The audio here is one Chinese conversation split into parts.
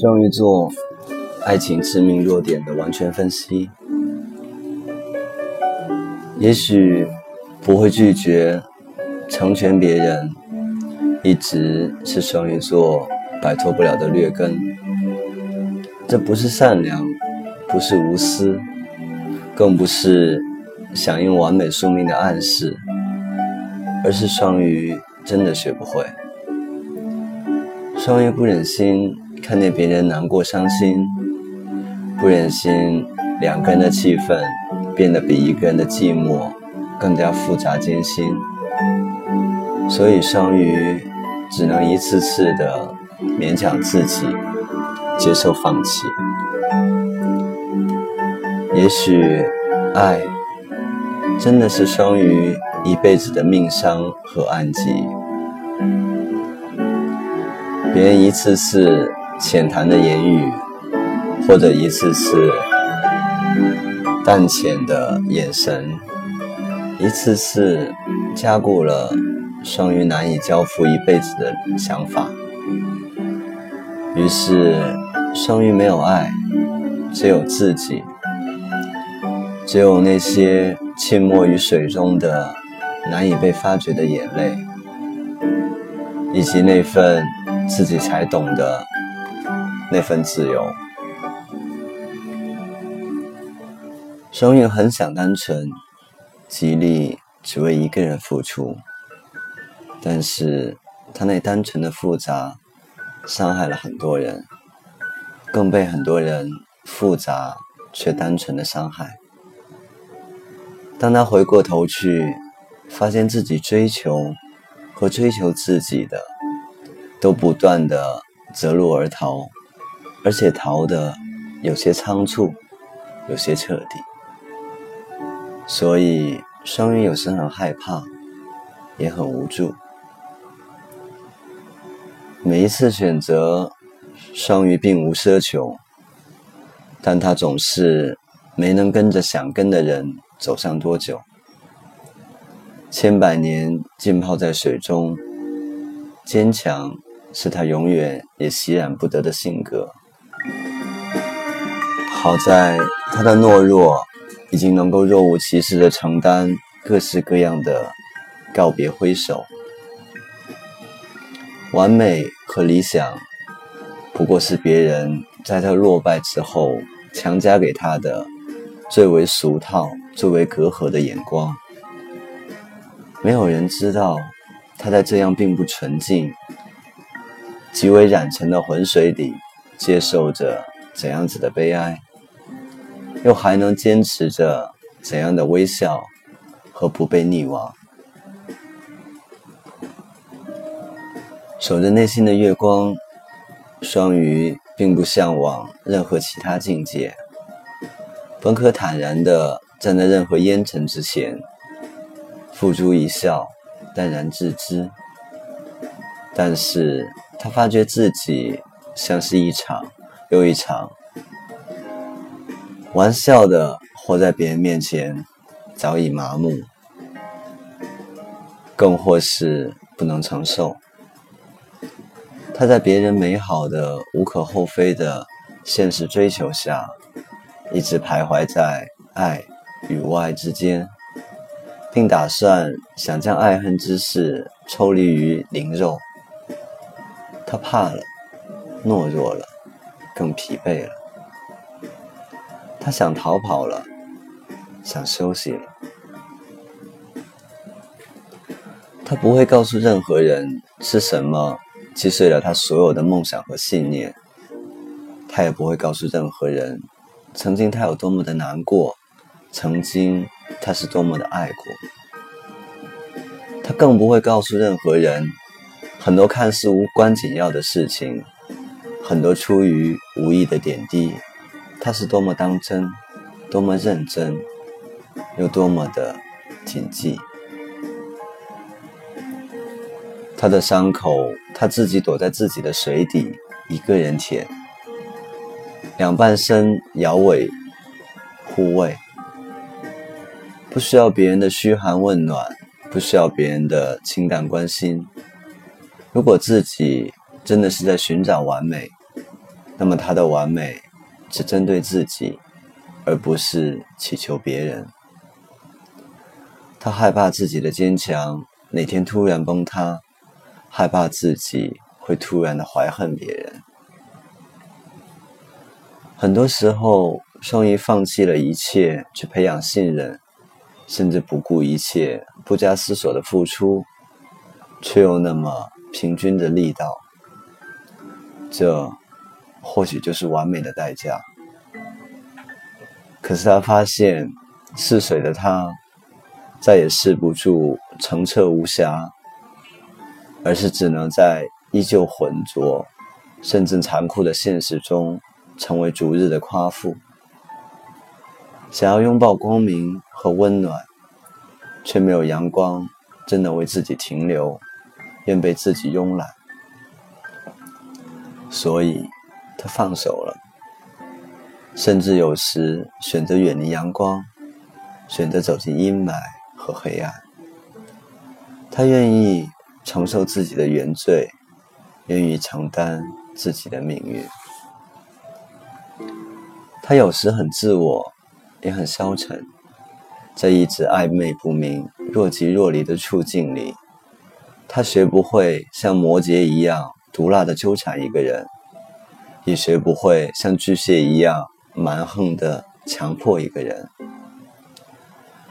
双鱼座爱情致命弱点的完全分析，也许不会拒绝成全别人，一直是双鱼座摆脱不了的劣根。这不是善良，不是无私，更不是响应完美宿命的暗示，而是双鱼真的学不会。双鱼不忍心。看见别人难过伤心，不忍心两个人的气氛变得比一个人的寂寞更加复杂艰辛，所以双鱼只能一次次的勉强自己接受放弃。也许爱真的是双鱼一辈子的命伤和暗疾，别人一次次。浅谈的言语，或者一次次淡浅的眼神，一次次加固了双鱼难以交付一辈子的想法。于是，双鱼没有爱，只有自己，只有那些浸没于水中的难以被发掘的眼泪，以及那份自己才懂得。那份自由，双鱼很想单纯，极力只为一个人付出，但是他那单纯的复杂，伤害了很多人，更被很多人复杂却单纯的伤害。当他回过头去，发现自己追求和追求自己的，都不断的择路而逃。而且逃得有些仓促，有些彻底，所以双鱼有时很害怕，也很无助。每一次选择，双鱼并无奢求，但他总是没能跟着想跟的人走上多久。千百年浸泡在水中，坚强是他永远也洗染不得的性格。好在他的懦弱，已经能够若无其事的承担各式各样的告别挥手。完美和理想，不过是别人在他落败之后强加给他的最为俗套、最为隔阂的眼光。没有人知道，他在这样并不纯净、极为染尘的浑水里，接受着怎样子的悲哀。又还能坚持着怎样的微笑和不被溺亡？守着内心的月光，双鱼并不向往任何其他境界，本可坦然地站在任何烟尘之前，付诸一笑，淡然自知。但是他发觉自己像是一场又一场。玩笑的活在别人面前，早已麻木，更或是不能承受。他在别人美好的、无可厚非的现实追求下，一直徘徊在爱与无爱之间，并打算想将爱恨之事抽离于灵肉。他怕了，懦弱了，更疲惫了。他想逃跑了，想休息了。他不会告诉任何人是什么击碎了他所有的梦想和信念。他也不会告诉任何人，曾经他有多么的难过，曾经他是多么的爱过。他更不会告诉任何人，很多看似无关紧要的事情，很多出于无意的点滴。他是多么当真，多么认真，又多么的谨记。他的伤口，他自己躲在自己的水底，一个人舔。两半身摇尾护卫，不需要别人的嘘寒问暖，不需要别人的情感关心。如果自己真的是在寻找完美，那么他的完美只针对自己，而不是祈求别人。他害怕自己的坚强哪天突然崩塌，害怕自己会突然的怀恨别人。很多时候，双鱼放弃了一切去培养信任，甚至不顾一切、不加思索的付出，却又那么平均的力道。这或许就是完美的代价。可是他发现，似水的他再也试不住澄澈无瑕，而是只能在依旧浑浊甚至残酷的现实中。成为逐日的夸父，想要拥抱光明和温暖，却没有阳光真的为自己停留，愿被自己慵懒，所以他放手了，甚至有时选择远离阳光，选择走进阴霾和黑暗。他愿意承受自己的原罪，愿意承担自己的命运。他有时很自我，也很消沉，在一直暧昧不明、若即若离的处境里，他学不会像摩羯一样毒辣的纠缠一个人，也学不会像巨蟹一样蛮横的强迫一个人。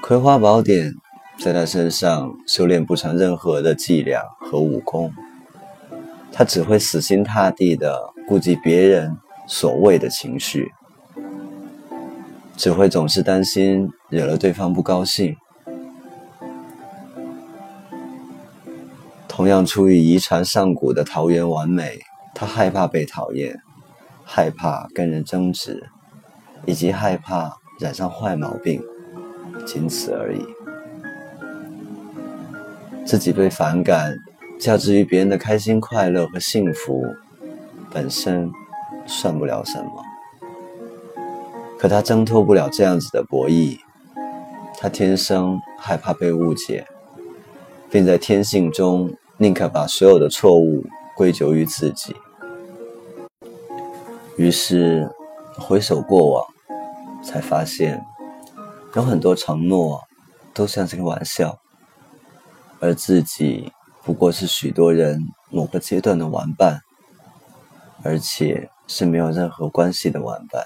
葵花宝典在他身上修炼不成任何的伎俩和武功，他只会死心塌地的顾及别人所谓的情绪。只会总是担心惹了对方不高兴。同样出于遗传上古的桃园完美，他害怕被讨厌，害怕跟人争执，以及害怕染上坏毛病，仅此而已。自己被反感，较之于别人的开心、快乐和幸福，本身算不了什么。可他挣脱不了这样子的博弈，他天生害怕被误解，并在天性中宁可把所有的错误归咎于自己。于是回首过往，才发现有很多承诺都像是个玩笑，而自己不过是许多人某个阶段的玩伴，而且是没有任何关系的玩伴。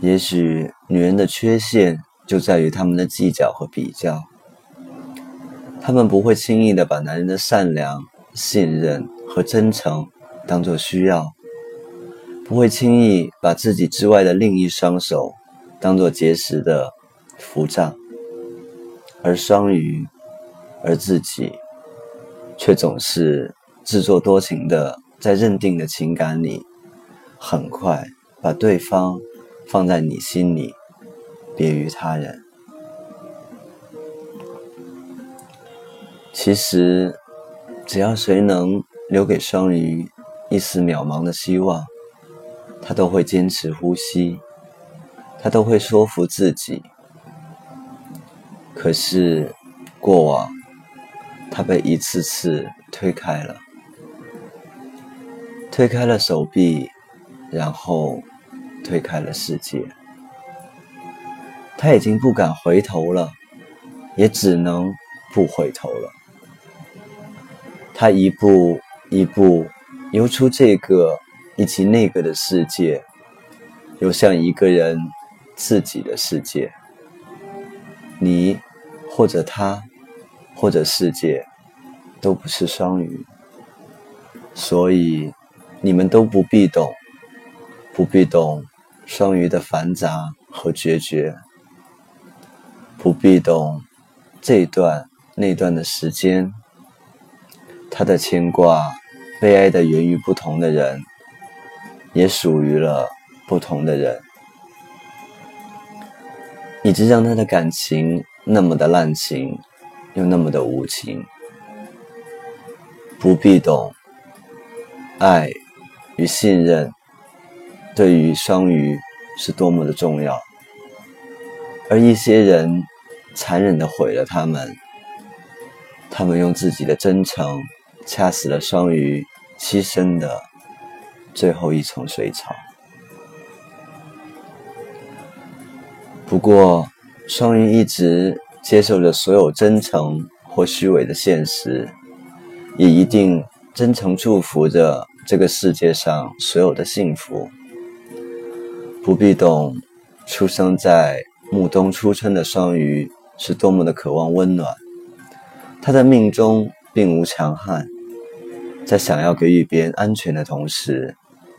也许女人的缺陷就在于她们的计较和比较，他们不会轻易的把男人的善良、信任和真诚当做需要，不会轻易把自己之外的另一双手当做结实的扶杖，而双鱼，而自己，却总是自作多情的，在认定的情感里，很快把对方。放在你心里，别于他人。其实，只要谁能留给双鱼一丝渺茫的希望，他都会坚持呼吸，他都会说服自己。可是，过往他被一次次推开了，推开了手臂，然后。推开了世界，他已经不敢回头了，也只能不回头了。他一步一步游出这个以及那个的世界，游向一个人自己的世界。你或者他或者世界都不是双鱼，所以你们都不必懂，不必懂。双鱼的繁杂和决绝，不必懂这段那段的时间。他的牵挂、悲哀的源于不同的人，也属于了不同的人，以致让他的感情那么的滥情，又那么的无情。不必懂爱与信任。对于双鱼是多么的重要，而一些人残忍的毁了他们，他们用自己的真诚掐死了双鱼栖身的最后一层水草。不过，双鱼一直接受着所有真诚或虚伪的现实，也一定真诚祝福着这个世界上所有的幸福。不必懂，出生在暮冬初春的双鱼是多么的渴望温暖。他的命中并无强悍，在想要给予别人安全的同时，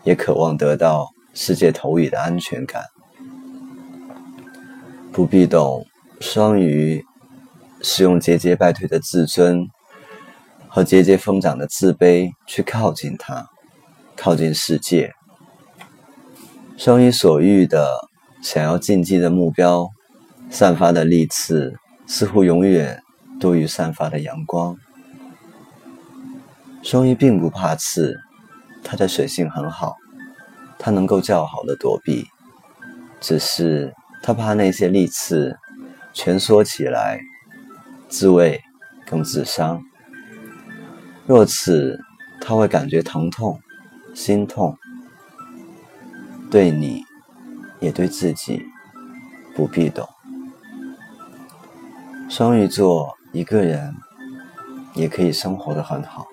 也渴望得到世界投影的安全感。不必懂，双鱼是用节节败退的自尊和节节疯长的自卑去靠近他，靠近世界。双鱼所遇的想要晋级的目标，散发的利刺似乎永远多于散发的阳光。双鱼并不怕刺，它的水性很好，它能够较好的躲避，只是。他怕那些利刺蜷缩起来，自卫更自伤。若此，他会感觉疼痛、心痛，对你，也对自己，不必懂。双鱼座一个人也可以生活的很好。